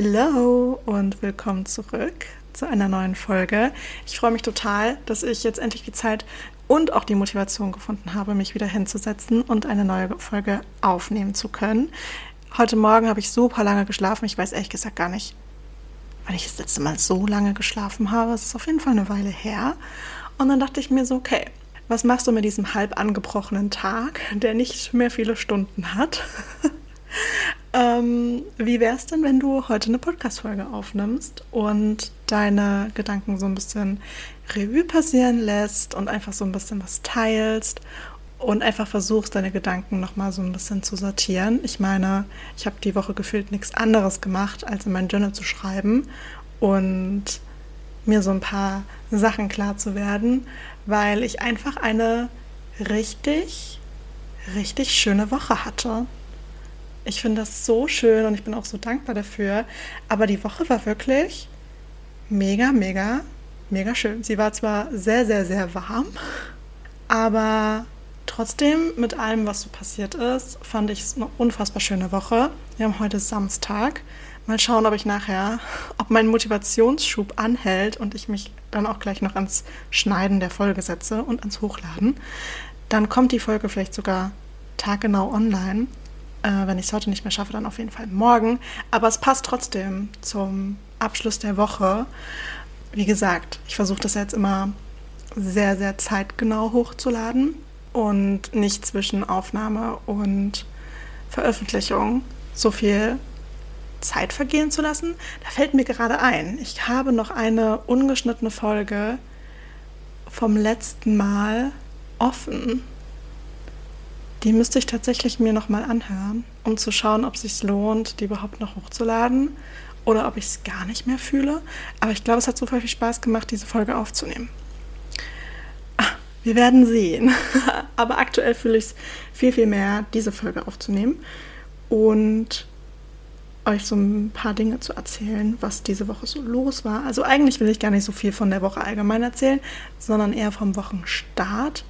Hallo und willkommen zurück zu einer neuen Folge. Ich freue mich total, dass ich jetzt endlich die Zeit und auch die Motivation gefunden habe, mich wieder hinzusetzen und eine neue Folge aufnehmen zu können. Heute Morgen habe ich super lange geschlafen. Ich weiß ehrlich gesagt gar nicht, wann ich das letzte Mal so lange geschlafen habe. Es ist auf jeden Fall eine Weile her. Und dann dachte ich mir so, okay, was machst du mit diesem halb angebrochenen Tag, der nicht mehr viele Stunden hat? Ähm, wie wäre es denn, wenn du heute eine Podcast-Folge aufnimmst und deine Gedanken so ein bisschen Revue passieren lässt und einfach so ein bisschen was teilst und einfach versuchst, deine Gedanken nochmal so ein bisschen zu sortieren? Ich meine, ich habe die Woche gefühlt nichts anderes gemacht, als in mein Journal zu schreiben und mir so ein paar Sachen klar zu werden, weil ich einfach eine richtig, richtig schöne Woche hatte. Ich finde das so schön und ich bin auch so dankbar dafür. Aber die Woche war wirklich mega, mega, mega schön. Sie war zwar sehr, sehr, sehr warm, aber trotzdem mit allem, was so passiert ist, fand ich es eine unfassbar schöne Woche. Wir haben heute Samstag. Mal schauen, ob ich nachher, ob mein Motivationsschub anhält und ich mich dann auch gleich noch ans Schneiden der Folge setze und ans Hochladen. Dann kommt die Folge vielleicht sogar taggenau online. Äh, wenn ich es heute nicht mehr schaffe, dann auf jeden Fall morgen. Aber es passt trotzdem zum Abschluss der Woche. Wie gesagt, ich versuche das jetzt immer sehr, sehr zeitgenau hochzuladen und nicht zwischen Aufnahme und Veröffentlichung so viel Zeit vergehen zu lassen. Da fällt mir gerade ein, ich habe noch eine ungeschnittene Folge vom letzten Mal offen. Die müsste ich tatsächlich mir nochmal anhören, um zu schauen, ob es sich lohnt, die überhaupt noch hochzuladen oder ob ich es gar nicht mehr fühle. Aber ich glaube, es hat super viel Spaß gemacht, diese Folge aufzunehmen. Ah, wir werden sehen. Aber aktuell fühle ich es viel, viel mehr, diese Folge aufzunehmen und euch so ein paar Dinge zu erzählen, was diese Woche so los war. Also eigentlich will ich gar nicht so viel von der Woche allgemein erzählen, sondern eher vom Wochenstart.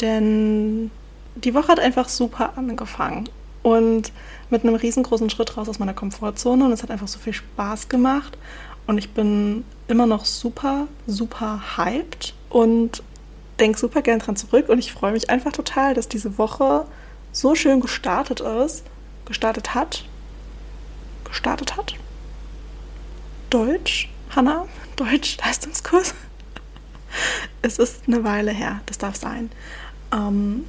Denn die Woche hat einfach super angefangen. Und mit einem riesengroßen Schritt raus aus meiner Komfortzone. Und es hat einfach so viel Spaß gemacht. Und ich bin immer noch super, super hyped. Und denke super gern dran zurück. Und ich freue mich einfach total, dass diese Woche so schön gestartet ist, gestartet hat, gestartet hat. Deutsch, Hanna, Deutsch, Leistungskurs. es ist eine Weile her, das darf sein. Ähm,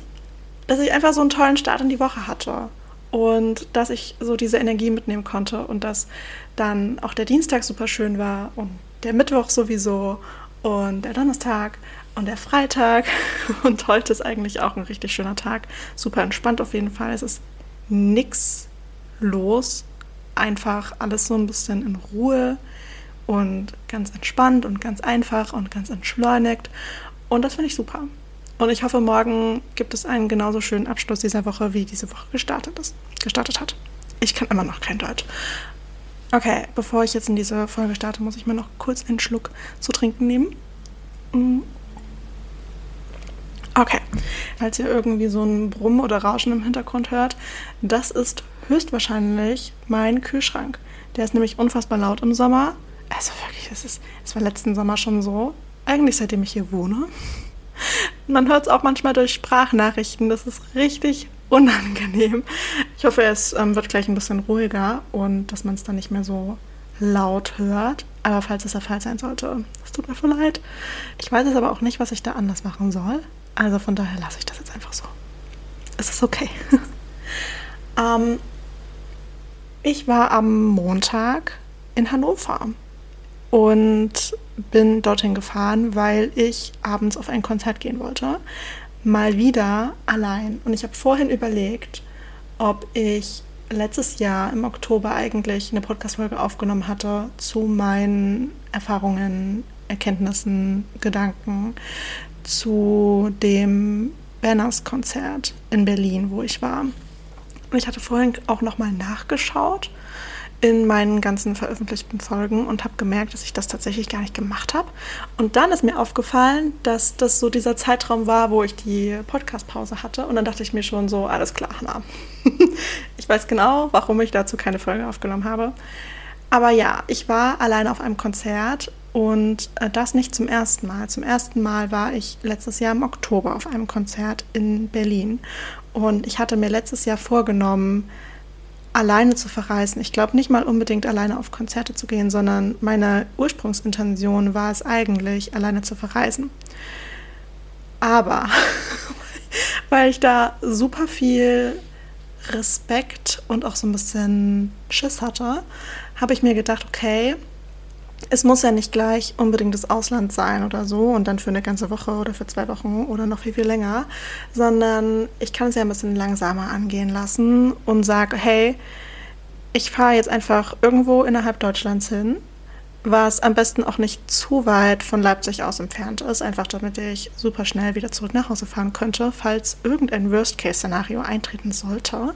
dass ich einfach so einen tollen Start in die Woche hatte und dass ich so diese Energie mitnehmen konnte und dass dann auch der Dienstag super schön war und der Mittwoch sowieso und der Donnerstag und der Freitag und heute ist eigentlich auch ein richtig schöner Tag. Super entspannt auf jeden Fall. Es ist nichts los, einfach alles so ein bisschen in Ruhe und ganz entspannt und ganz einfach und ganz entschleunigt und das finde ich super. Und ich hoffe, morgen gibt es einen genauso schönen Abschluss dieser Woche, wie diese Woche gestartet ist, gestartet hat. Ich kann immer noch kein Deutsch. Okay, bevor ich jetzt in diese Folge starte, muss ich mir noch kurz einen Schluck zu trinken nehmen. Mm. Okay, falls ihr irgendwie so ein Brummen oder Rauschen im Hintergrund hört, das ist höchstwahrscheinlich mein Kühlschrank. Der ist nämlich unfassbar laut im Sommer. Also wirklich, es, es war letzten Sommer schon so. Eigentlich seitdem ich hier wohne. Man hört es auch manchmal durch Sprachnachrichten. Das ist richtig unangenehm. Ich hoffe, es ähm, wird gleich ein bisschen ruhiger und dass man es dann nicht mehr so laut hört. Aber falls es der Fall sein sollte, es tut mir voll leid. Ich weiß es aber auch nicht, was ich da anders machen soll. Also von daher lasse ich das jetzt einfach so. es ist okay. ähm, ich war am Montag in Hannover und bin dorthin gefahren, weil ich abends auf ein Konzert gehen wollte. Mal wieder allein. Und ich habe vorhin überlegt, ob ich letztes Jahr im Oktober eigentlich eine Podcast-Folge aufgenommen hatte zu meinen Erfahrungen, Erkenntnissen, Gedanken zu dem Banners-Konzert in Berlin, wo ich war. Und ich hatte vorhin auch nochmal nachgeschaut in meinen ganzen veröffentlichten Folgen und habe gemerkt, dass ich das tatsächlich gar nicht gemacht habe. Und dann ist mir aufgefallen, dass das so dieser Zeitraum war, wo ich die Podcast-Pause hatte. Und dann dachte ich mir schon so, alles klar, Hannah. ich weiß genau, warum ich dazu keine Folge aufgenommen habe. Aber ja, ich war alleine auf einem Konzert und äh, das nicht zum ersten Mal. Zum ersten Mal war ich letztes Jahr im Oktober auf einem Konzert in Berlin. Und ich hatte mir letztes Jahr vorgenommen, alleine zu verreisen. Ich glaube nicht mal unbedingt alleine auf Konzerte zu gehen, sondern meine Ursprungsintention war es eigentlich, alleine zu verreisen. Aber weil ich da super viel Respekt und auch so ein bisschen Schiss hatte, habe ich mir gedacht, okay, es muss ja nicht gleich unbedingt das Ausland sein oder so und dann für eine ganze Woche oder für zwei Wochen oder noch viel, viel länger, sondern ich kann es ja ein bisschen langsamer angehen lassen und sage, hey, ich fahre jetzt einfach irgendwo innerhalb Deutschlands hin, was am besten auch nicht zu weit von Leipzig aus entfernt ist, einfach damit ich super schnell wieder zurück nach Hause fahren könnte, falls irgendein Worst-Case-Szenario eintreten sollte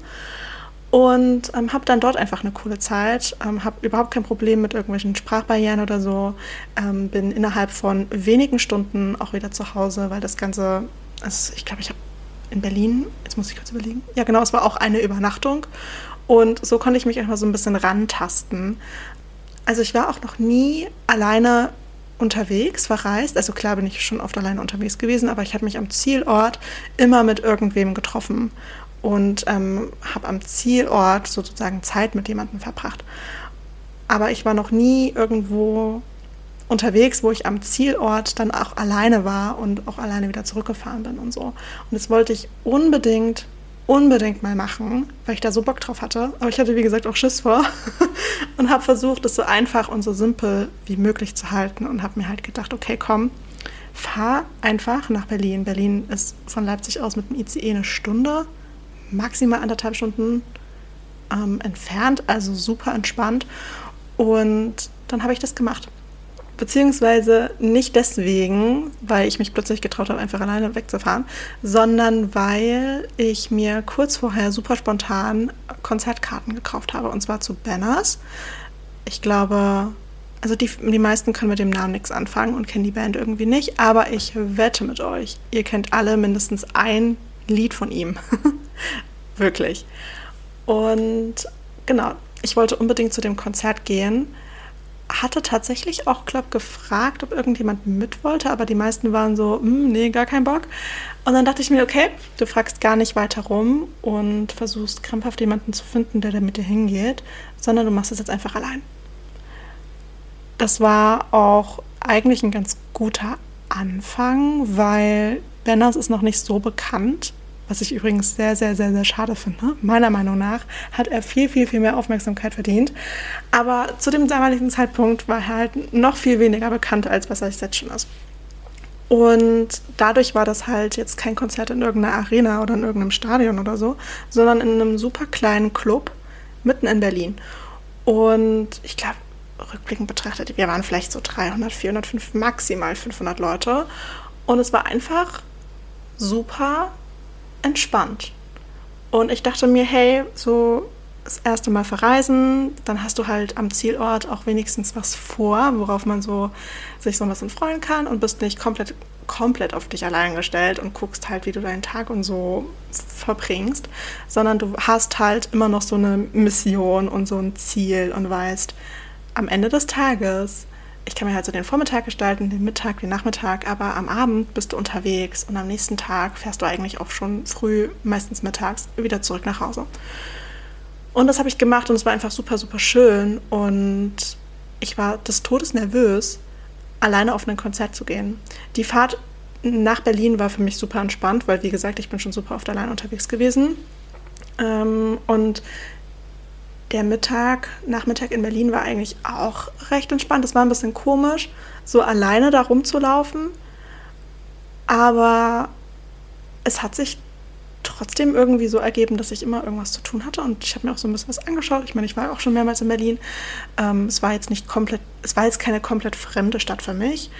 und ähm, habe dann dort einfach eine coole Zeit, ähm, habe überhaupt kein Problem mit irgendwelchen Sprachbarrieren oder so, ähm, bin innerhalb von wenigen Stunden auch wieder zu Hause, weil das Ganze, also ich glaube, ich habe in Berlin, jetzt muss ich kurz überlegen, ja genau, es war auch eine Übernachtung und so konnte ich mich einfach so ein bisschen rantasten. Also ich war auch noch nie alleine unterwegs, verreist. Also klar bin ich schon oft alleine unterwegs gewesen, aber ich habe mich am Zielort immer mit irgendwem getroffen und ähm, habe am Zielort sozusagen Zeit mit jemandem verbracht. Aber ich war noch nie irgendwo unterwegs, wo ich am Zielort dann auch alleine war und auch alleine wieder zurückgefahren bin und so. Und das wollte ich unbedingt, unbedingt mal machen, weil ich da so Bock drauf hatte. Aber ich hatte, wie gesagt, auch Schiss vor und habe versucht, es so einfach und so simpel wie möglich zu halten und habe mir halt gedacht, okay, komm, fahr einfach nach Berlin. Berlin ist von Leipzig aus mit dem ICE eine Stunde maximal anderthalb Stunden ähm, entfernt, also super entspannt. Und dann habe ich das gemacht. Beziehungsweise nicht deswegen, weil ich mich plötzlich getraut habe, einfach alleine wegzufahren, sondern weil ich mir kurz vorher super spontan Konzertkarten gekauft habe. Und zwar zu Banners. Ich glaube, also die, die meisten können mit dem Namen nichts anfangen und kennen die Band irgendwie nicht, aber ich wette mit euch, ihr kennt alle mindestens ein Lied von ihm. Wirklich. Und genau, ich wollte unbedingt zu dem Konzert gehen. Hatte tatsächlich auch, glaube gefragt, ob irgendjemand mit wollte, aber die meisten waren so, hm, nee, gar kein Bock. Und dann dachte ich mir, okay, du fragst gar nicht weiter rum und versuchst krampfhaft jemanden zu finden, der da mit dir hingeht, sondern du machst es jetzt einfach allein. Das war auch eigentlich ein ganz guter Anfang, weil Benners ist noch nicht so bekannt was ich übrigens sehr, sehr, sehr, sehr schade finde. Meiner Meinung nach hat er viel, viel, viel mehr Aufmerksamkeit verdient. Aber zu dem damaligen Zeitpunkt war er halt noch viel weniger bekannt, als was er jetzt schon ist. Und dadurch war das halt jetzt kein Konzert in irgendeiner Arena oder in irgendeinem Stadion oder so, sondern in einem super kleinen Club mitten in Berlin. Und ich glaube, rückblickend betrachtet, wir waren vielleicht so 300, 400, 500, maximal 500 Leute. Und es war einfach super entspannt. Und ich dachte mir, hey, so das erste Mal verreisen, dann hast du halt am Zielort auch wenigstens was vor, worauf man so sich so ein bisschen freuen kann und bist nicht komplett, komplett auf dich allein gestellt und guckst halt, wie du deinen Tag und so verbringst, sondern du hast halt immer noch so eine Mission und so ein Ziel und weißt, am Ende des Tages ich kann mir halt so den Vormittag gestalten, den Mittag, den Nachmittag, aber am Abend bist du unterwegs und am nächsten Tag fährst du eigentlich auch schon früh, meistens mittags, wieder zurück nach Hause. Und das habe ich gemacht und es war einfach super, super schön und ich war des Todes nervös, alleine auf ein Konzert zu gehen. Die Fahrt nach Berlin war für mich super entspannt, weil wie gesagt, ich bin schon super oft allein unterwegs gewesen. Ähm, und der Mittag, Nachmittag in Berlin war eigentlich auch recht entspannt. Es war ein bisschen komisch, so alleine da rumzulaufen. Aber es hat sich trotzdem irgendwie so ergeben, dass ich immer irgendwas zu tun hatte. Und ich habe mir auch so ein bisschen was angeschaut. Ich meine, ich war auch schon mehrmals in Berlin. Ähm, es war jetzt nicht komplett, es war jetzt keine komplett fremde Stadt für mich.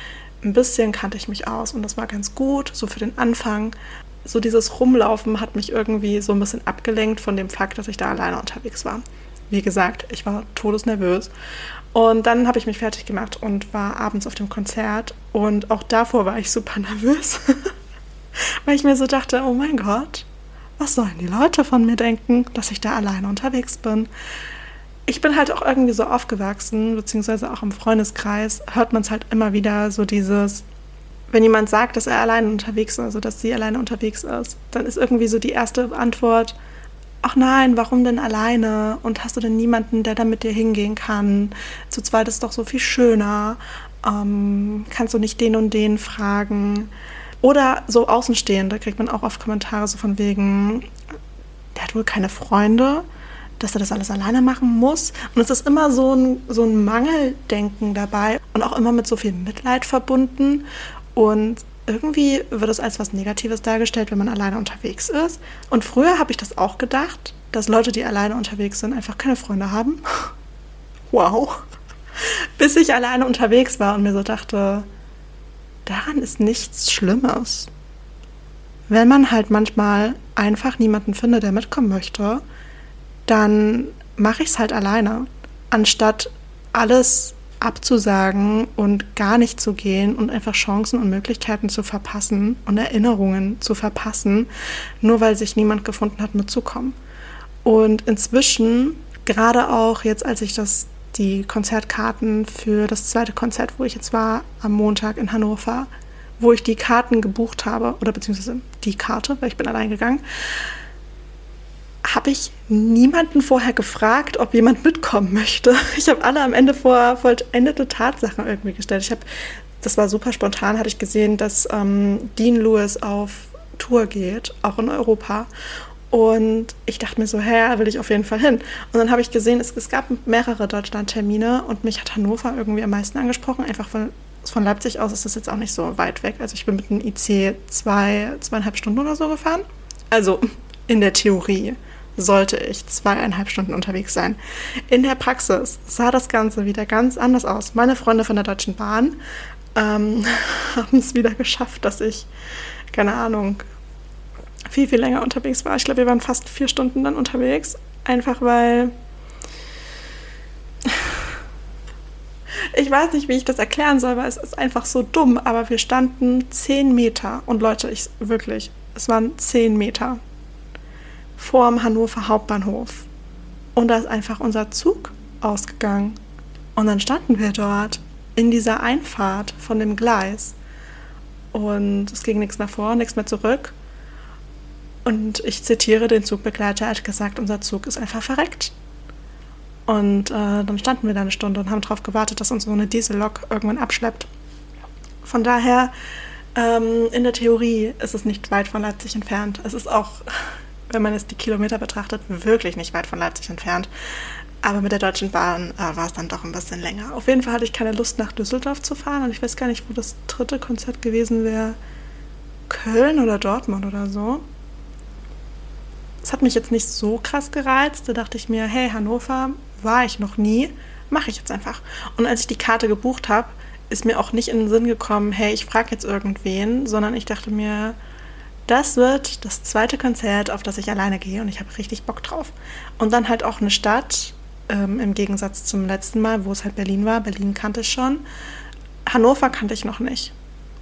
Ein bisschen kannte ich mich aus und das war ganz gut, so für den Anfang. So dieses Rumlaufen hat mich irgendwie so ein bisschen abgelenkt von dem Fakt, dass ich da alleine unterwegs war. Wie gesagt, ich war todesnervös. Und dann habe ich mich fertig gemacht und war abends auf dem Konzert. Und auch davor war ich super nervös, weil ich mir so dachte, oh mein Gott, was sollen die Leute von mir denken, dass ich da alleine unterwegs bin? Ich bin halt auch irgendwie so aufgewachsen, beziehungsweise auch im Freundeskreis hört man es halt immer wieder so dieses, wenn jemand sagt, dass er alleine unterwegs ist, also dass sie alleine unterwegs ist, dann ist irgendwie so die erste Antwort, ach nein, warum denn alleine? Und hast du denn niemanden, der da mit dir hingehen kann? Zu zweit ist doch so viel schöner. Ähm, kannst du nicht den und den fragen? Oder so Außenstehende kriegt man auch oft Kommentare so von wegen, der hat wohl keine Freunde, dass er das alles alleine machen muss. Und es ist immer so ein, so ein Mangeldenken dabei und auch immer mit so viel Mitleid verbunden. Und irgendwie wird es als was Negatives dargestellt, wenn man alleine unterwegs ist. Und früher habe ich das auch gedacht, dass Leute, die alleine unterwegs sind, einfach keine Freunde haben. wow. Bis ich alleine unterwegs war und mir so dachte, daran ist nichts Schlimmes. Wenn man halt manchmal einfach niemanden findet, der mitkommen möchte, dann mache ich es halt alleine, anstatt alles abzusagen und gar nicht zu gehen und einfach Chancen und Möglichkeiten zu verpassen und Erinnerungen zu verpassen, nur weil sich niemand gefunden hat, mitzukommen. Und inzwischen, gerade auch jetzt, als ich das die Konzertkarten für das zweite Konzert, wo ich jetzt war, am Montag in Hannover, wo ich die Karten gebucht habe, oder beziehungsweise die Karte, weil ich bin allein gegangen, habe ich niemanden vorher gefragt, ob jemand mitkommen möchte. Ich habe alle am Ende vor vollendete Tatsachen irgendwie gestellt. Ich habe, das war super spontan, hatte ich gesehen, dass ähm, Dean Lewis auf Tour geht, auch in Europa. Und ich dachte mir so, hä, da will ich auf jeden Fall hin. Und dann habe ich gesehen, es, es gab mehrere Deutschland-Termine und mich hat Hannover irgendwie am meisten angesprochen. Einfach von, von Leipzig aus ist das jetzt auch nicht so weit weg. Also ich bin mit dem IC zwei, zweieinhalb Stunden oder so gefahren. Also in der Theorie sollte ich zweieinhalb Stunden unterwegs sein. In der Praxis sah das Ganze wieder ganz anders aus. Meine Freunde von der Deutschen Bahn ähm, haben es wieder geschafft, dass ich, keine Ahnung, viel, viel länger unterwegs war. Ich glaube, wir waren fast vier Stunden dann unterwegs. Einfach weil. Ich weiß nicht, wie ich das erklären soll, weil es ist einfach so dumm. Aber wir standen zehn Meter. Und Leute, ich wirklich, es waren zehn Meter vorm Hannover Hauptbahnhof. Und da ist einfach unser Zug ausgegangen. Und dann standen wir dort in dieser Einfahrt von dem Gleis. Und es ging nichts mehr vor, nichts mehr zurück. Und ich zitiere den Zugbegleiter, er hat gesagt, unser Zug ist einfach verreckt. Und äh, dann standen wir da eine Stunde und haben darauf gewartet, dass uns so eine Diesellok irgendwann abschleppt. Von daher, ähm, in der Theorie ist es nicht weit von Leipzig entfernt. Es ist auch, wenn man es die Kilometer betrachtet, wirklich nicht weit von Leipzig entfernt. Aber mit der Deutschen Bahn äh, war es dann doch ein bisschen länger. Auf jeden Fall hatte ich keine Lust, nach Düsseldorf zu fahren. Und ich weiß gar nicht, wo das dritte Konzert gewesen wäre. Köln oder Dortmund oder so es hat mich jetzt nicht so krass gereizt. Da dachte ich mir, hey, Hannover war ich noch nie, mache ich jetzt einfach. Und als ich die Karte gebucht habe, ist mir auch nicht in den Sinn gekommen, hey, ich frage jetzt irgendwen, sondern ich dachte mir, das wird das zweite Konzert, auf das ich alleine gehe und ich habe richtig Bock drauf. Und dann halt auch eine Stadt, ähm, im Gegensatz zum letzten Mal, wo es halt Berlin war. Berlin kannte ich schon. Hannover kannte ich noch nicht.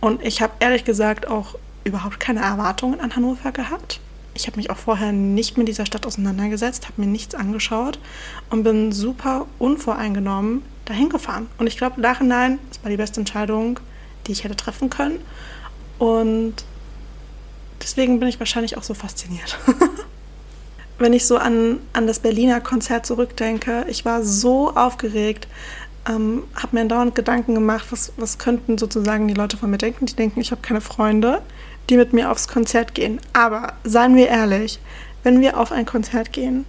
Und ich habe ehrlich gesagt auch überhaupt keine Erwartungen an Hannover gehabt. Ich habe mich auch vorher nicht mit dieser Stadt auseinandergesetzt, habe mir nichts angeschaut und bin super unvoreingenommen dahin gefahren. Und ich glaube, nachhinein, das war die beste Entscheidung, die ich hätte treffen können. Und deswegen bin ich wahrscheinlich auch so fasziniert. Wenn ich so an, an das Berliner Konzert zurückdenke, ich war so aufgeregt. ähm, habe mir dauernd Gedanken gemacht, was, was könnten sozusagen die Leute von mir denken. Die denken, ich habe keine Freunde, die mit mir aufs Konzert gehen. Aber seien wir ehrlich, wenn wir auf ein Konzert gehen,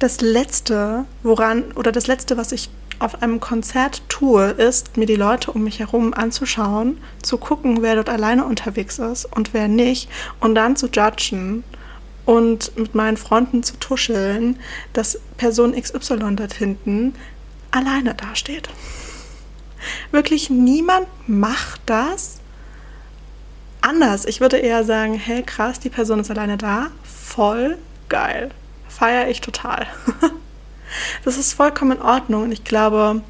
das Letzte, woran, oder das Letzte, was ich auf einem Konzert tue, ist, mir die Leute um mich herum anzuschauen, zu gucken, wer dort alleine unterwegs ist und wer nicht, und dann zu judgen und mit meinen Freunden zu tuscheln, dass Person XY dort hinten alleine dasteht. Wirklich niemand macht das anders. Ich würde eher sagen, hey krass, die Person ist alleine da, voll geil. Feiere ich total. das ist vollkommen in Ordnung und ich glaube,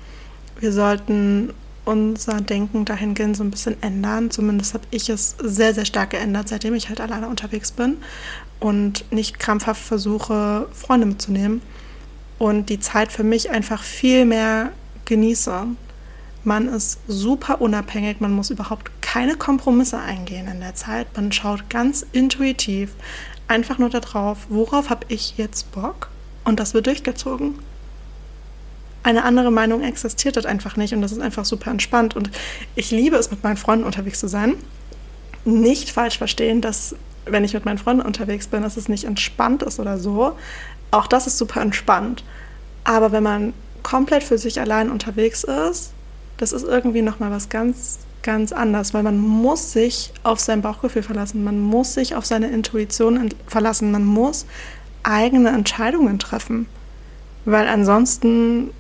wir sollten unser Denken dahingehend so ein bisschen ändern. Zumindest habe ich es sehr, sehr stark geändert, seitdem ich halt alleine unterwegs bin und nicht krampfhaft versuche, Freunde mitzunehmen und die Zeit für mich einfach viel mehr genieße. Man ist super unabhängig, man muss überhaupt keine Kompromisse eingehen in der Zeit. Man schaut ganz intuitiv einfach nur darauf, worauf habe ich jetzt Bock und das wird durchgezogen. Eine andere Meinung existiert dort einfach nicht und das ist einfach super entspannt und ich liebe es, mit meinen Freunden unterwegs zu sein. Nicht falsch verstehen, dass wenn ich mit meinen Freunden unterwegs bin, dass es nicht entspannt ist oder so. Auch das ist super entspannt. Aber wenn man komplett für sich allein unterwegs ist, das ist irgendwie nochmal was ganz, ganz anderes, weil man muss sich auf sein Bauchgefühl verlassen, man muss sich auf seine Intuition verlassen, man muss eigene Entscheidungen treffen, weil ansonsten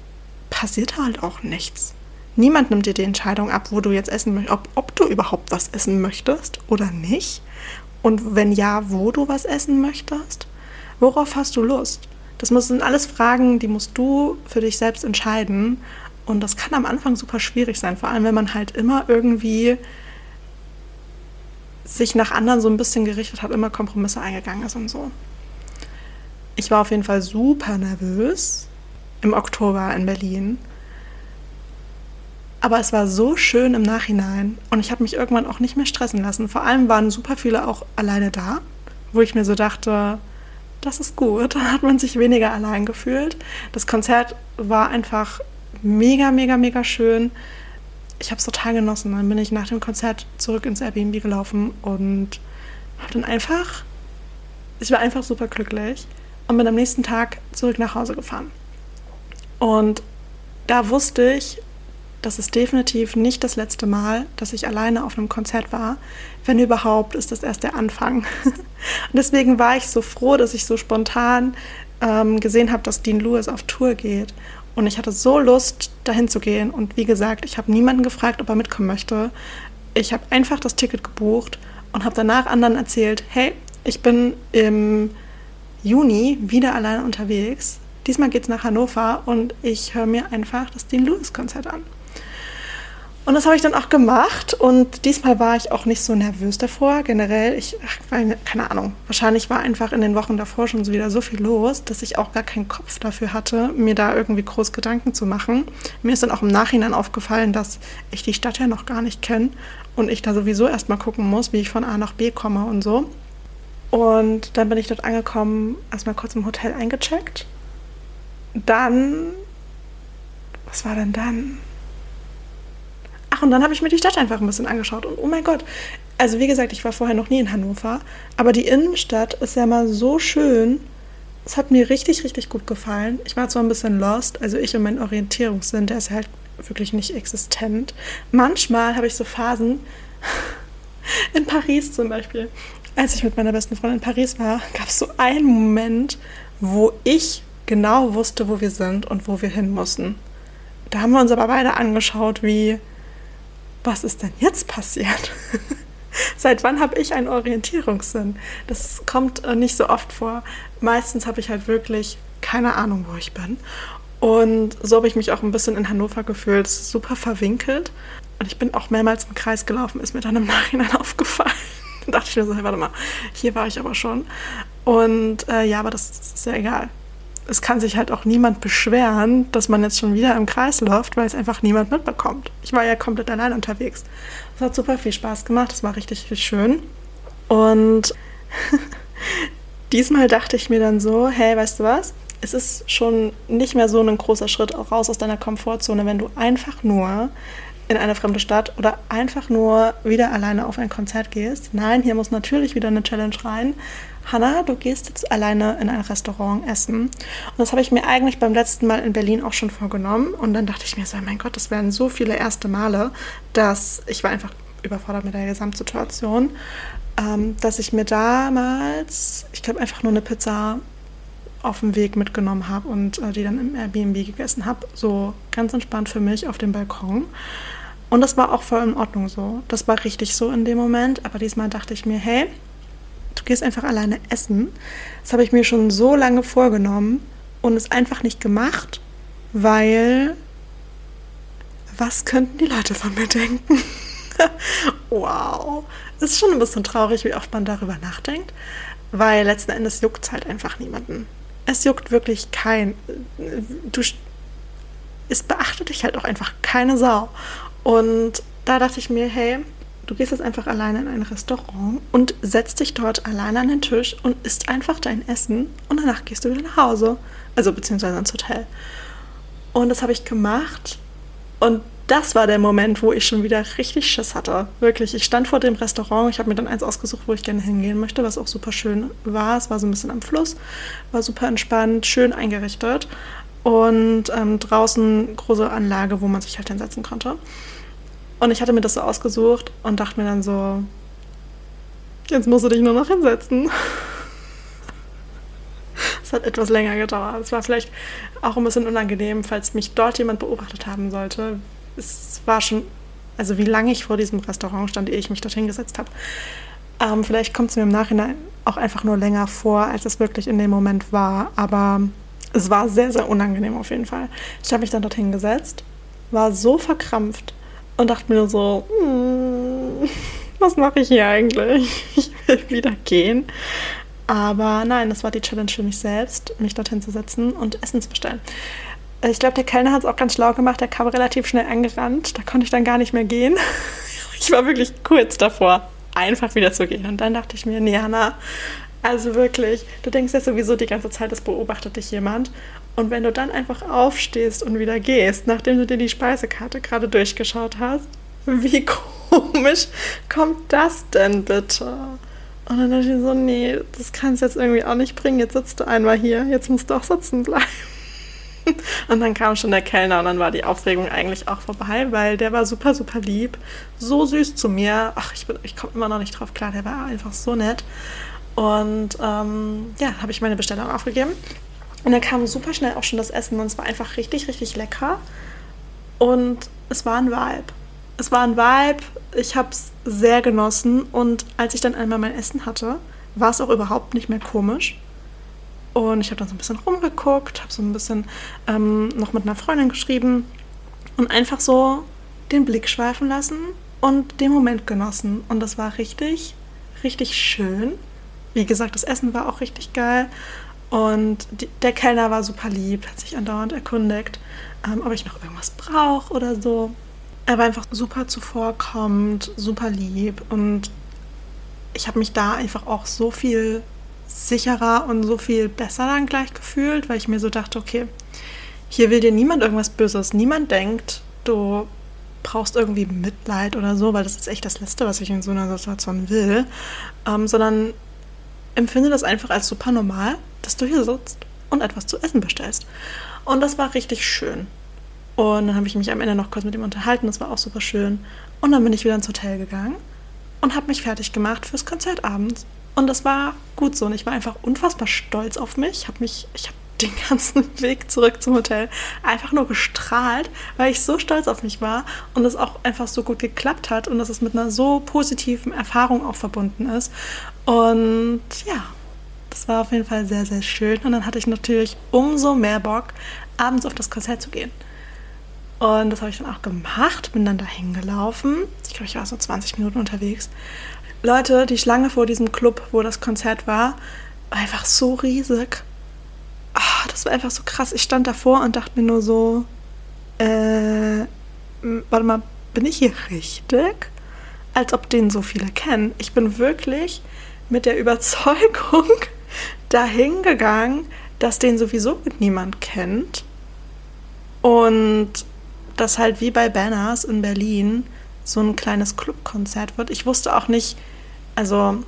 passiert halt auch nichts. Niemand nimmt dir die Entscheidung ab, wo du jetzt essen möchtest, ob, ob du überhaupt was essen möchtest oder nicht. Und wenn ja, wo du was essen möchtest? Worauf hast du Lust? Das sind alles Fragen, die musst du für dich selbst entscheiden. Und das kann am Anfang super schwierig sein, vor allem wenn man halt immer irgendwie sich nach anderen so ein bisschen gerichtet hat, immer Kompromisse eingegangen ist und so. Ich war auf jeden Fall super nervös im Oktober in Berlin aber es war so schön im Nachhinein und ich habe mich irgendwann auch nicht mehr stressen lassen. Vor allem waren super viele auch alleine da, wo ich mir so dachte, das ist gut. Da hat man sich weniger allein gefühlt. Das Konzert war einfach mega, mega, mega schön. Ich habe es total genossen. Dann bin ich nach dem Konzert zurück ins Airbnb gelaufen und habe dann einfach, ich war einfach super glücklich und bin am nächsten Tag zurück nach Hause gefahren. Und da wusste ich, das ist definitiv nicht das letzte Mal, dass ich alleine auf einem Konzert war. Wenn überhaupt, ist das erst der Anfang. Und deswegen war ich so froh, dass ich so spontan ähm, gesehen habe, dass Dean Lewis auf Tour geht. Und ich hatte so Lust, dahin zu gehen. Und wie gesagt, ich habe niemanden gefragt, ob er mitkommen möchte. Ich habe einfach das Ticket gebucht und habe danach anderen erzählt, hey, ich bin im Juni wieder alleine unterwegs. Diesmal geht es nach Hannover und ich höre mir einfach das Dean Lewis Konzert an. Und das habe ich dann auch gemacht und diesmal war ich auch nicht so nervös davor. Generell, ich, ach, keine Ahnung, wahrscheinlich war einfach in den Wochen davor schon wieder so viel los, dass ich auch gar keinen Kopf dafür hatte, mir da irgendwie groß Gedanken zu machen. Mir ist dann auch im Nachhinein aufgefallen, dass ich die Stadt ja noch gar nicht kenne und ich da sowieso erstmal gucken muss, wie ich von A nach B komme und so. Und dann bin ich dort angekommen, erstmal kurz im Hotel eingecheckt. Dann, was war denn dann? Ach, und dann habe ich mir die Stadt einfach ein bisschen angeschaut. Und oh mein Gott, also wie gesagt, ich war vorher noch nie in Hannover, aber die Innenstadt ist ja mal so schön. Es hat mir richtig, richtig gut gefallen. Ich war zwar ein bisschen lost, also ich und mein Orientierungssinn, der ist halt wirklich nicht existent. Manchmal habe ich so Phasen, in Paris zum Beispiel, als ich mit meiner besten Freundin in Paris war, gab es so einen Moment, wo ich genau wusste, wo wir sind und wo wir hin mussten. Da haben wir uns aber beide angeschaut, wie was ist denn jetzt passiert? Seit wann habe ich einen Orientierungssinn? Das kommt äh, nicht so oft vor. Meistens habe ich halt wirklich keine Ahnung, wo ich bin. Und so habe ich mich auch ein bisschen in Hannover gefühlt. Super verwinkelt. Und ich bin auch mehrmals im Kreis gelaufen, ist mir dann im Nachhinein aufgefallen. da dachte ich mir so, hey, warte mal, hier war ich aber schon. Und äh, ja, aber das, das ist ja egal es kann sich halt auch niemand beschweren, dass man jetzt schon wieder im Kreis läuft, weil es einfach niemand mitbekommt. Ich war ja komplett allein unterwegs. Es hat super viel Spaß gemacht, es war richtig, richtig schön. Und diesmal dachte ich mir dann so, hey, weißt du was? es ist schon nicht mehr so ein großer Schritt auch raus aus deiner Komfortzone, wenn du einfach nur in eine fremde Stadt oder einfach nur wieder alleine auf ein Konzert gehst. Nein, hier muss natürlich wieder eine Challenge rein. Hanna, du gehst jetzt alleine in ein Restaurant essen. Und das habe ich mir eigentlich beim letzten Mal in Berlin auch schon vorgenommen. Und dann dachte ich mir so, mein Gott, das wären so viele erste Male, dass ich war einfach überfordert mit der Gesamtsituation, ähm, dass ich mir damals, ich glaube, einfach nur eine Pizza auf dem Weg mitgenommen habe und äh, die dann im Airbnb gegessen habe. So ganz entspannt für mich auf dem Balkon. Und das war auch voll in Ordnung so. Das war richtig so in dem Moment. Aber diesmal dachte ich mir, hey, du gehst einfach alleine essen. Das habe ich mir schon so lange vorgenommen und es einfach nicht gemacht, weil was könnten die Leute von mir denken? wow. Es ist schon ein bisschen traurig, wie oft man darüber nachdenkt, weil letzten Endes juckt es halt einfach niemanden. Es juckt wirklich kein. Du, es beachtet dich halt auch einfach keine Sau. Und da dachte ich mir, hey, du gehst jetzt einfach alleine in ein Restaurant und setzt dich dort alleine an den Tisch und isst einfach dein Essen und danach gehst du wieder nach Hause. Also beziehungsweise ins Hotel. Und das habe ich gemacht und das war der Moment, wo ich schon wieder richtig Schiss hatte. Wirklich, ich stand vor dem Restaurant, ich habe mir dann eins ausgesucht, wo ich gerne hingehen möchte, was auch super schön war. Es war so ein bisschen am Fluss, war super entspannt, schön eingerichtet und ähm, draußen große Anlage, wo man sich halt hinsetzen konnte. Und ich hatte mir das so ausgesucht und dachte mir dann so, jetzt musst du dich nur noch hinsetzen. Es hat etwas länger gedauert. Es war vielleicht auch ein bisschen unangenehm, falls mich dort jemand beobachtet haben sollte. Es war schon, also wie lange ich vor diesem Restaurant stand, ehe ich mich dorthin gesetzt habe. Ähm, vielleicht kommt es mir im Nachhinein auch einfach nur länger vor, als es wirklich in dem Moment war. Aber es war sehr, sehr unangenehm auf jeden Fall. Ich habe mich dann dorthin gesetzt, war so verkrampft und dachte mir so, hm, was mache ich hier eigentlich? Ich will wieder gehen. Aber nein, das war die Challenge für mich selbst, mich dorthin zu setzen und Essen zu bestellen. Ich glaube, der Kellner hat es auch ganz schlau gemacht. Der kam relativ schnell angerannt. Da konnte ich dann gar nicht mehr gehen. Ich war wirklich kurz davor, einfach wieder zu gehen. Und dann dachte ich mir, nee, Hanna, also wirklich, du denkst ja sowieso die ganze Zeit, es beobachtet dich jemand. Und wenn du dann einfach aufstehst und wieder gehst, nachdem du dir die Speisekarte gerade durchgeschaut hast, wie komisch kommt das denn bitte? Und dann dachte ich so, nee, das kannst du jetzt irgendwie auch nicht bringen. Jetzt sitzt du einmal hier, jetzt musst du auch sitzen bleiben. Und dann kam schon der Kellner und dann war die Aufregung eigentlich auch vorbei, weil der war super, super lieb, so süß zu mir. Ach, ich, ich komme immer noch nicht drauf klar, der war einfach so nett. Und ähm, ja, habe ich meine Bestellung aufgegeben. Und dann kam super schnell auch schon das Essen und es war einfach richtig, richtig lecker. Und es war ein Vibe. Es war ein Vibe. Ich habe es sehr genossen. Und als ich dann einmal mein Essen hatte, war es auch überhaupt nicht mehr komisch. Und ich habe dann so ein bisschen rumgeguckt, habe so ein bisschen ähm, noch mit einer Freundin geschrieben und einfach so den Blick schweifen lassen und den Moment genossen. Und das war richtig, richtig schön wie gesagt, das Essen war auch richtig geil. Und die, der Kellner war super lieb, hat sich andauernd erkundigt, ähm, ob ich noch irgendwas brauche oder so. Er war einfach super zuvorkommend, super lieb. Und ich habe mich da einfach auch so viel sicherer und so viel besser dann gleich gefühlt, weil ich mir so dachte, okay, hier will dir niemand irgendwas Böses. Niemand denkt, du brauchst irgendwie Mitleid oder so, weil das ist echt das Letzte, was ich in so einer Situation will. Ähm, sondern empfinde das einfach als super normal, dass du hier sitzt und etwas zu essen bestellst. Und das war richtig schön. Und dann habe ich mich am Ende noch kurz mit ihm unterhalten, das war auch super schön. Und dann bin ich wieder ins Hotel gegangen und habe mich fertig gemacht fürs Konzert abends. Und das war gut so. Und ich war einfach unfassbar stolz auf mich. Ich habe mich, ich habe den ganzen Weg zurück zum Hotel einfach nur gestrahlt, weil ich so stolz auf mich war und es auch einfach so gut geklappt hat und dass es mit einer so positiven Erfahrung auch verbunden ist. Und ja, das war auf jeden Fall sehr, sehr schön. Und dann hatte ich natürlich umso mehr Bock, abends auf das Konzert zu gehen. Und das habe ich dann auch gemacht, bin dann dahin gelaufen. Ich glaube, ich war so 20 Minuten unterwegs. Leute, die Schlange vor diesem Club, wo das Konzert war, war einfach so riesig. Ach, das war einfach so krass. Ich stand davor und dachte mir nur so, äh, warte mal, bin ich hier richtig? Als ob den so viele kennen. Ich bin wirklich mit der Überzeugung dahin gegangen, dass den sowieso niemand kennt und das halt wie bei Banners in Berlin so ein kleines Clubkonzert wird. Ich wusste auch nicht, also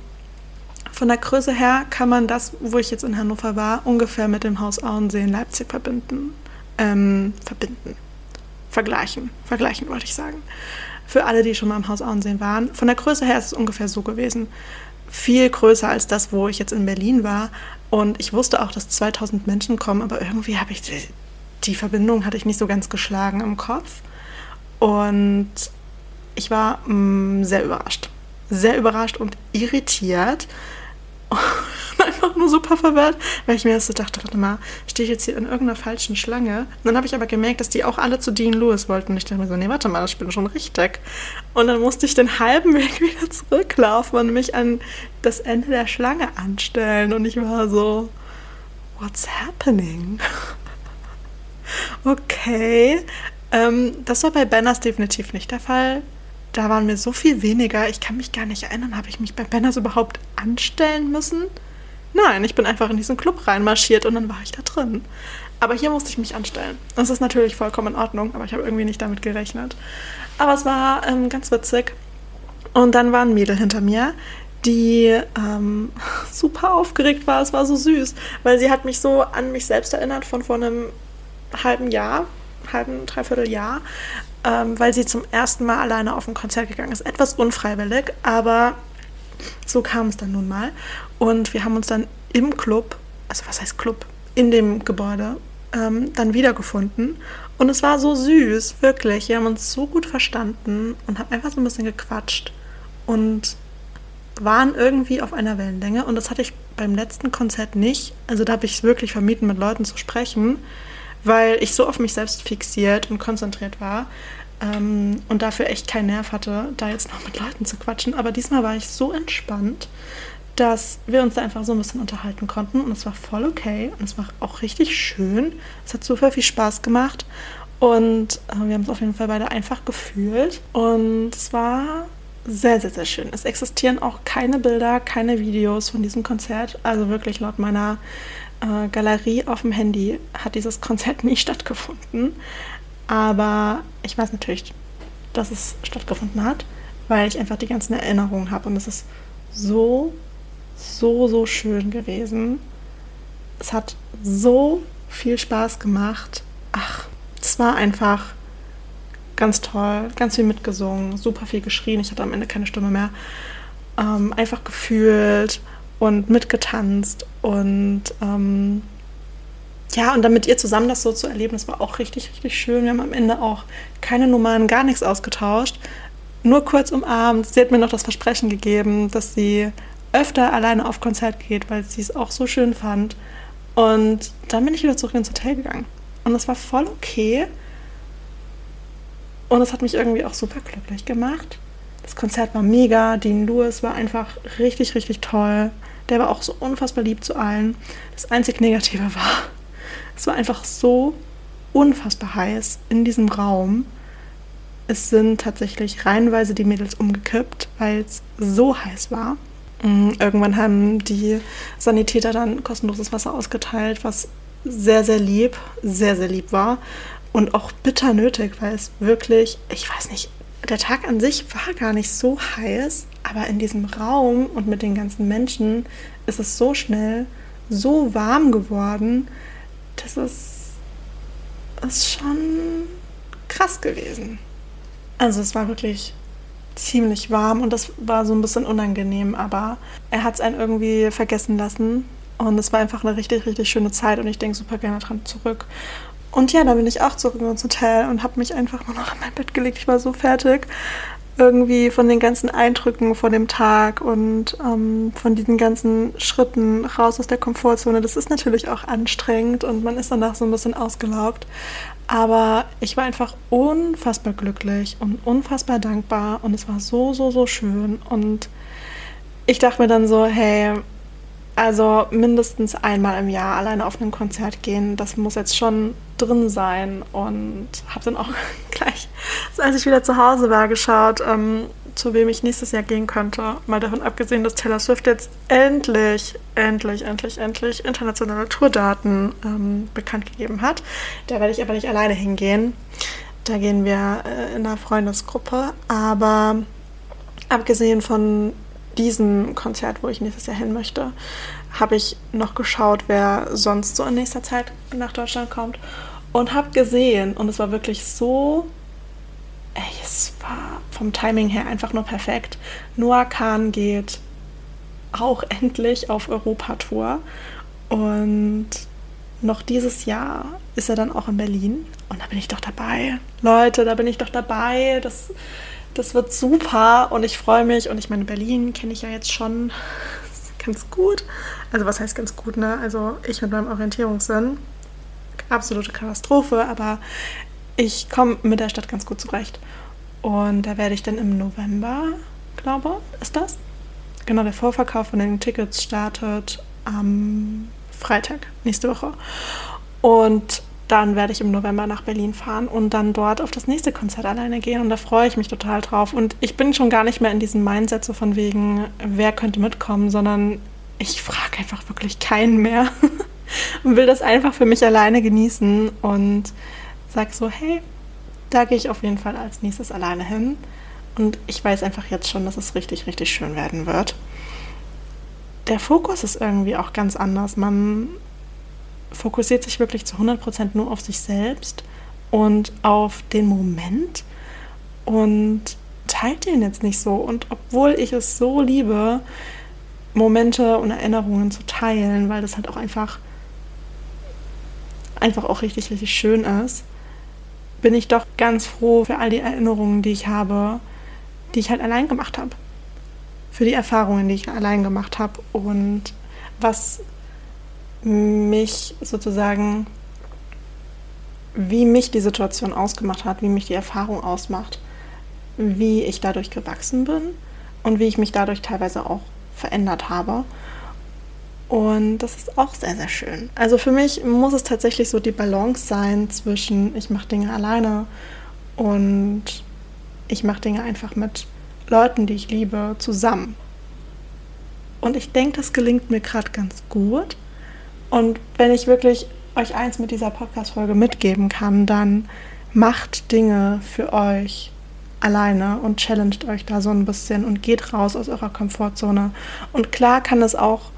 von der Größe her kann man das, wo ich jetzt in Hannover war, ungefähr mit dem Haus Auensee in Leipzig verbinden. Ähm, verbinden. Vergleichen. Vergleichen wollte ich sagen. Für alle, die schon mal im Haus Auensee waren. Von der Größe her ist es ungefähr so gewesen. Viel größer als das, wo ich jetzt in Berlin war. Und ich wusste auch, dass 2000 Menschen kommen, aber irgendwie habe ich die, die Verbindung hatte ich nicht so ganz geschlagen im Kopf. Und ich war mh, mm, sehr überrascht. Sehr überrascht und irritiert. Einfach nur super verwirrt, weil ich mir erst so dachte, warte mal, stehe ich jetzt hier in irgendeiner falschen Schlange? Und dann habe ich aber gemerkt, dass die auch alle zu Dean Lewis wollten. Und ich dachte mir so, nee, warte mal, das bin schon richtig. Und dann musste ich den halben Weg wieder zurücklaufen und mich an das Ende der Schlange anstellen. Und ich war so, what's happening? okay. Ähm, das war bei Banners definitiv nicht der Fall da waren mir so viel weniger. Ich kann mich gar nicht erinnern, habe ich mich bei Banners überhaupt anstellen müssen? Nein, ich bin einfach in diesen Club reinmarschiert und dann war ich da drin. Aber hier musste ich mich anstellen. Das ist natürlich vollkommen in Ordnung, aber ich habe irgendwie nicht damit gerechnet. Aber es war ähm, ganz witzig. Und dann war ein Mädel hinter mir, die ähm, super aufgeregt war. Es war so süß, weil sie hat mich so an mich selbst erinnert von vor einem halben Jahr, halben, dreiviertel Jahr, ähm, weil sie zum ersten Mal alleine auf ein Konzert gegangen ist. Etwas unfreiwillig, aber so kam es dann nun mal. Und wir haben uns dann im Club, also was heißt Club, in dem Gebäude, ähm, dann wiedergefunden. Und es war so süß, wirklich. Wir haben uns so gut verstanden und haben einfach so ein bisschen gequatscht und waren irgendwie auf einer Wellenlänge. Und das hatte ich beim letzten Konzert nicht. Also da habe ich es wirklich vermieden, mit Leuten zu sprechen weil ich so auf mich selbst fixiert und konzentriert war ähm, und dafür echt keinen Nerv hatte, da jetzt noch mit Leuten zu quatschen. Aber diesmal war ich so entspannt, dass wir uns da einfach so ein bisschen unterhalten konnten und es war voll okay und es war auch richtig schön. Es hat super viel Spaß gemacht und äh, wir haben es auf jeden Fall beide einfach gefühlt und es war sehr, sehr, sehr schön. Es existieren auch keine Bilder, keine Videos von diesem Konzert. Also wirklich laut meiner äh, Galerie auf dem Handy hat dieses Konzert nie stattgefunden. Aber ich weiß natürlich, dass es stattgefunden hat, weil ich einfach die ganzen Erinnerungen habe. Und es ist so, so, so schön gewesen. Es hat so viel Spaß gemacht. Ach, es war einfach ganz toll. Ganz viel mitgesungen, super viel geschrien. Ich hatte am Ende keine Stimme mehr. Ähm, einfach gefühlt und mitgetanzt und ähm, ja, und dann mit ihr zusammen das so zu erleben, das war auch richtig, richtig schön. Wir haben am Ende auch keine Nummern, gar nichts ausgetauscht. Nur kurz umarmt. Sie hat mir noch das Versprechen gegeben, dass sie öfter alleine auf Konzert geht, weil sie es auch so schön fand. Und dann bin ich wieder zurück ins Hotel gegangen. Und das war voll okay. Und es hat mich irgendwie auch super glücklich gemacht. Das Konzert war mega. Dean Lewis war einfach richtig, richtig toll. Der war auch so unfassbar lieb zu allen. Das einzig Negative war, es war einfach so unfassbar heiß in diesem Raum. Es sind tatsächlich reihenweise die Mädels umgekippt, weil es so heiß war. Mm, irgendwann haben die Sanitäter dann kostenloses Wasser ausgeteilt, was sehr, sehr lieb, sehr, sehr lieb war. Und auch bitter nötig, weil es wirklich, ich weiß nicht, der Tag an sich war gar nicht so heiß, aber in diesem Raum und mit den ganzen Menschen ist es so schnell so warm geworden, dass es ist schon krass gewesen. Also es war wirklich ziemlich warm und das war so ein bisschen unangenehm, aber er hat es einen irgendwie vergessen lassen und es war einfach eine richtig, richtig schöne Zeit und ich denke super gerne dran zurück. Und ja, da bin ich auch zurück ins Hotel und habe mich einfach nur noch in mein Bett gelegt. Ich war so fertig irgendwie von den ganzen Eindrücken von dem Tag und ähm, von diesen ganzen Schritten raus aus der Komfortzone. Das ist natürlich auch anstrengend und man ist danach so ein bisschen ausgelaugt. Aber ich war einfach unfassbar glücklich und unfassbar dankbar und es war so, so, so schön. Und ich dachte mir dann so, hey, also mindestens einmal im Jahr alleine auf ein Konzert gehen, das muss jetzt schon drin sein. Und habe dann auch gleich, als ich wieder zu Hause war, geschaut, ähm, zu wem ich nächstes Jahr gehen könnte. Mal davon abgesehen, dass Taylor Swift jetzt endlich, endlich, endlich, endlich internationale Tourdaten ähm, bekannt gegeben hat. Da werde ich aber nicht alleine hingehen. Da gehen wir äh, in einer Freundesgruppe. Aber abgesehen von diesem Konzert, wo ich nächstes Jahr hin möchte, habe ich noch geschaut, wer sonst so in nächster Zeit nach Deutschland kommt. Und habe gesehen, und es war wirklich so ey, es war vom Timing her einfach nur perfekt. Noah Kahn geht auch endlich auf Europatour und noch dieses Jahr ist er dann auch in Berlin und da bin ich doch dabei. Leute, da bin ich doch dabei. Das, das wird super und ich freue mich. Und ich meine, Berlin kenne ich ja jetzt schon ganz gut. Also was heißt ganz gut, ne? Also ich mit meinem Orientierungssinn. Absolute Katastrophe, aber ich komme mit der Stadt ganz gut zurecht. Und da werde ich dann im November, glaube ist das? Genau, der Vorverkauf von den Tickets startet am Freitag, nächste Woche. Und dann werde ich im November nach Berlin fahren und dann dort auf das nächste Konzert alleine gehen. Und da freue ich mich total drauf. Und ich bin schon gar nicht mehr in diesem Mindset so von wegen, wer könnte mitkommen, sondern ich frage einfach wirklich keinen mehr und will das einfach für mich alleine genießen und sag so, hey, da gehe ich auf jeden Fall als nächstes alleine hin. Und ich weiß einfach jetzt schon, dass es richtig, richtig schön werden wird. Der Fokus ist irgendwie auch ganz anders. Man fokussiert sich wirklich zu 100% nur auf sich selbst und auf den Moment und teilt den jetzt nicht so. Und obwohl ich es so liebe, Momente und Erinnerungen zu teilen, weil das halt auch einfach einfach auch richtig, richtig schön ist, bin ich doch ganz froh für all die Erinnerungen, die ich habe, die ich halt allein gemacht habe. Für die Erfahrungen, die ich allein gemacht habe und was mich sozusagen, wie mich die Situation ausgemacht hat, wie mich die Erfahrung ausmacht, wie ich dadurch gewachsen bin und wie ich mich dadurch teilweise auch verändert habe. Und das ist auch sehr, sehr schön. Also für mich muss es tatsächlich so die Balance sein zwischen, ich mache Dinge alleine und ich mache Dinge einfach mit Leuten, die ich liebe, zusammen. Und ich denke, das gelingt mir gerade ganz gut. Und wenn ich wirklich euch eins mit dieser Podcast-Folge mitgeben kann, dann macht Dinge für euch alleine und challenged euch da so ein bisschen und geht raus aus eurer Komfortzone. Und klar kann es auch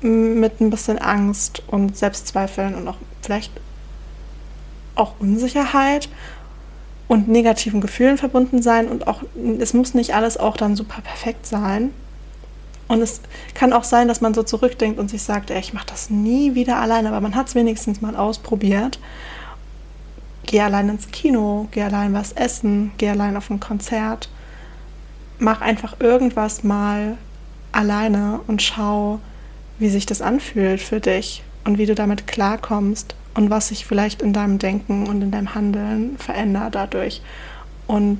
mit ein bisschen Angst und Selbstzweifeln und auch vielleicht auch Unsicherheit und negativen Gefühlen verbunden sein und auch es muss nicht alles auch dann super perfekt sein. Und es kann auch sein, dass man so zurückdenkt und sich sagt, ey, ich mache das nie wieder alleine, aber man hat es wenigstens mal ausprobiert. Geh allein ins Kino, geh allein was essen, geh allein auf ein Konzert. Mach einfach irgendwas mal alleine und schau, wie sich das anfühlt für dich und wie du damit klarkommst und was sich vielleicht in deinem Denken und in deinem Handeln verändert dadurch. Und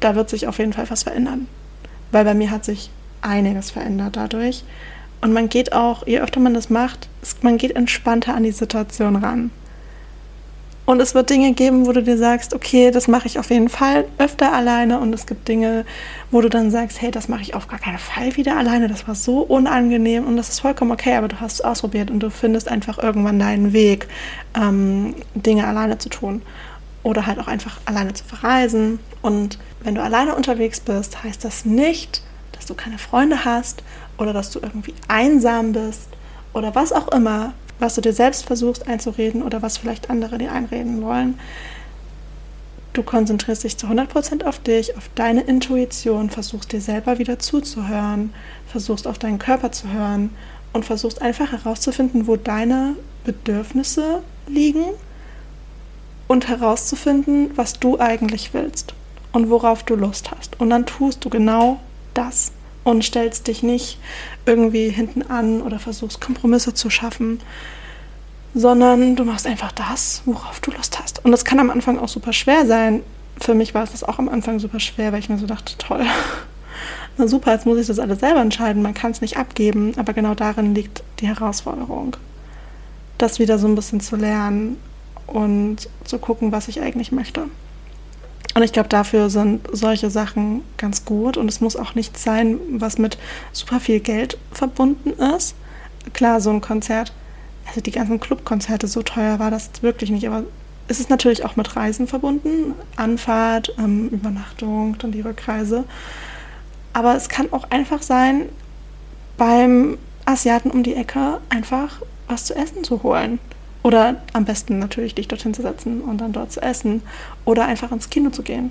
da wird sich auf jeden Fall was verändern. Weil bei mir hat sich einiges verändert dadurch. Und man geht auch, je öfter man das macht, man geht entspannter an die Situation ran. Und es wird Dinge geben, wo du dir sagst, okay, das mache ich auf jeden Fall öfter alleine. Und es gibt Dinge, wo du dann sagst, hey, das mache ich auf gar keinen Fall wieder alleine. Das war so unangenehm und das ist vollkommen okay, aber du hast es ausprobiert und du findest einfach irgendwann deinen Weg, ähm, Dinge alleine zu tun. Oder halt auch einfach alleine zu verreisen. Und wenn du alleine unterwegs bist, heißt das nicht, dass du keine Freunde hast oder dass du irgendwie einsam bist oder was auch immer was du dir selbst versuchst einzureden oder was vielleicht andere dir einreden wollen. Du konzentrierst dich zu 100% auf dich, auf deine Intuition, versuchst dir selber wieder zuzuhören, versuchst auf deinen Körper zu hören und versuchst einfach herauszufinden, wo deine Bedürfnisse liegen und herauszufinden, was du eigentlich willst und worauf du Lust hast. Und dann tust du genau das und stellst dich nicht irgendwie hinten an oder versuchst Kompromisse zu schaffen, sondern du machst einfach das, worauf du Lust hast. Und das kann am Anfang auch super schwer sein. Für mich war es das auch am Anfang super schwer, weil ich mir so dachte, toll, na super, jetzt muss ich das alles selber entscheiden, man kann es nicht abgeben, aber genau darin liegt die Herausforderung. Das wieder so ein bisschen zu lernen und zu gucken, was ich eigentlich möchte. Und ich glaube, dafür sind solche Sachen ganz gut. Und es muss auch nichts sein, was mit super viel Geld verbunden ist. Klar, so ein Konzert, also die ganzen Clubkonzerte, so teuer war das wirklich nicht. Aber es ist natürlich auch mit Reisen verbunden. Anfahrt, ähm, Übernachtung, dann die Rückreise. Aber es kann auch einfach sein, beim Asiaten um die Ecke einfach was zu essen zu holen. Oder am besten natürlich dich dorthin zu setzen und dann dort zu essen. Oder einfach ins Kino zu gehen.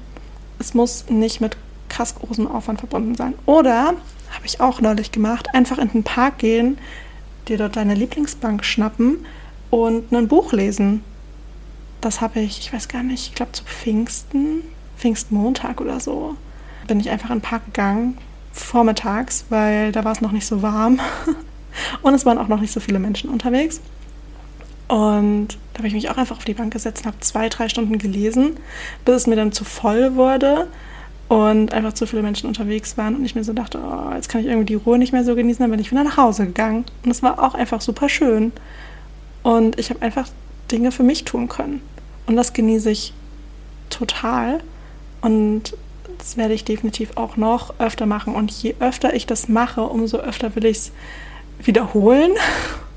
Es muss nicht mit krass großem Aufwand verbunden sein. Oder, habe ich auch neulich gemacht, einfach in den Park gehen, dir dort deine Lieblingsbank schnappen und ein Buch lesen. Das habe ich, ich weiß gar nicht, ich glaube zu Pfingsten, Pfingstmontag oder so, bin ich einfach in den Park gegangen, vormittags, weil da war es noch nicht so warm und es waren auch noch nicht so viele Menschen unterwegs. Und da habe ich mich auch einfach auf die Bank gesetzt und habe zwei, drei Stunden gelesen, bis es mir dann zu voll wurde und einfach zu viele Menschen unterwegs waren und ich mir so dachte, oh, jetzt kann ich irgendwie die Ruhe nicht mehr so genießen, dann bin ich wieder nach Hause gegangen. Und es war auch einfach super schön. Und ich habe einfach Dinge für mich tun können. Und das genieße ich total. Und das werde ich definitiv auch noch öfter machen. Und je öfter ich das mache, umso öfter will ich es wiederholen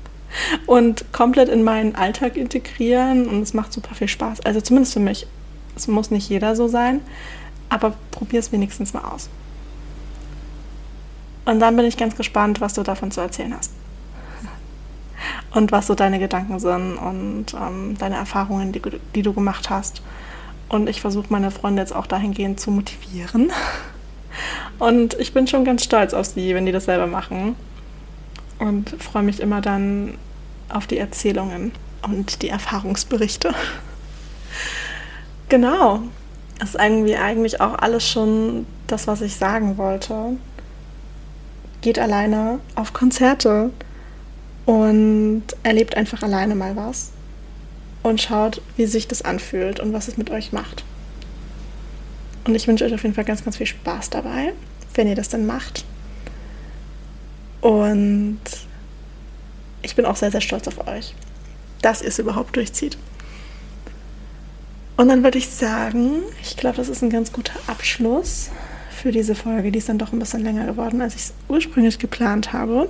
und komplett in meinen Alltag integrieren und es macht super viel Spaß. Also zumindest für mich. Es muss nicht jeder so sein, aber probier es wenigstens mal aus. Und dann bin ich ganz gespannt, was du davon zu erzählen hast. Und was so deine Gedanken sind und ähm, deine Erfahrungen, die, die du gemacht hast. Und ich versuche meine Freunde jetzt auch dahingehend zu motivieren. Und ich bin schon ganz stolz auf sie, wenn die das selber machen und freue mich immer dann auf die Erzählungen und die Erfahrungsberichte. genau, das ist irgendwie eigentlich auch alles schon das, was ich sagen wollte. Geht alleine auf Konzerte und erlebt einfach alleine mal was und schaut, wie sich das anfühlt und was es mit euch macht. Und ich wünsche euch auf jeden Fall ganz, ganz viel Spaß dabei, wenn ihr das dann macht. Und ich bin auch sehr, sehr stolz auf euch, dass ihr es überhaupt durchzieht. Und dann würde ich sagen, ich glaube, das ist ein ganz guter Abschluss für diese Folge. Die ist dann doch ein bisschen länger geworden, als ich es ursprünglich geplant habe.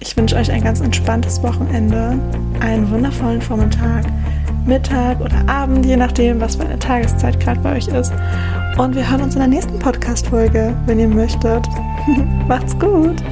Ich wünsche euch ein ganz entspanntes Wochenende, einen wundervollen Vormittag, Mittag oder Abend, je nachdem, was für eine Tageszeit gerade bei euch ist. Und wir hören uns in der nächsten Podcast-Folge, wenn ihr möchtet. Macht's gut!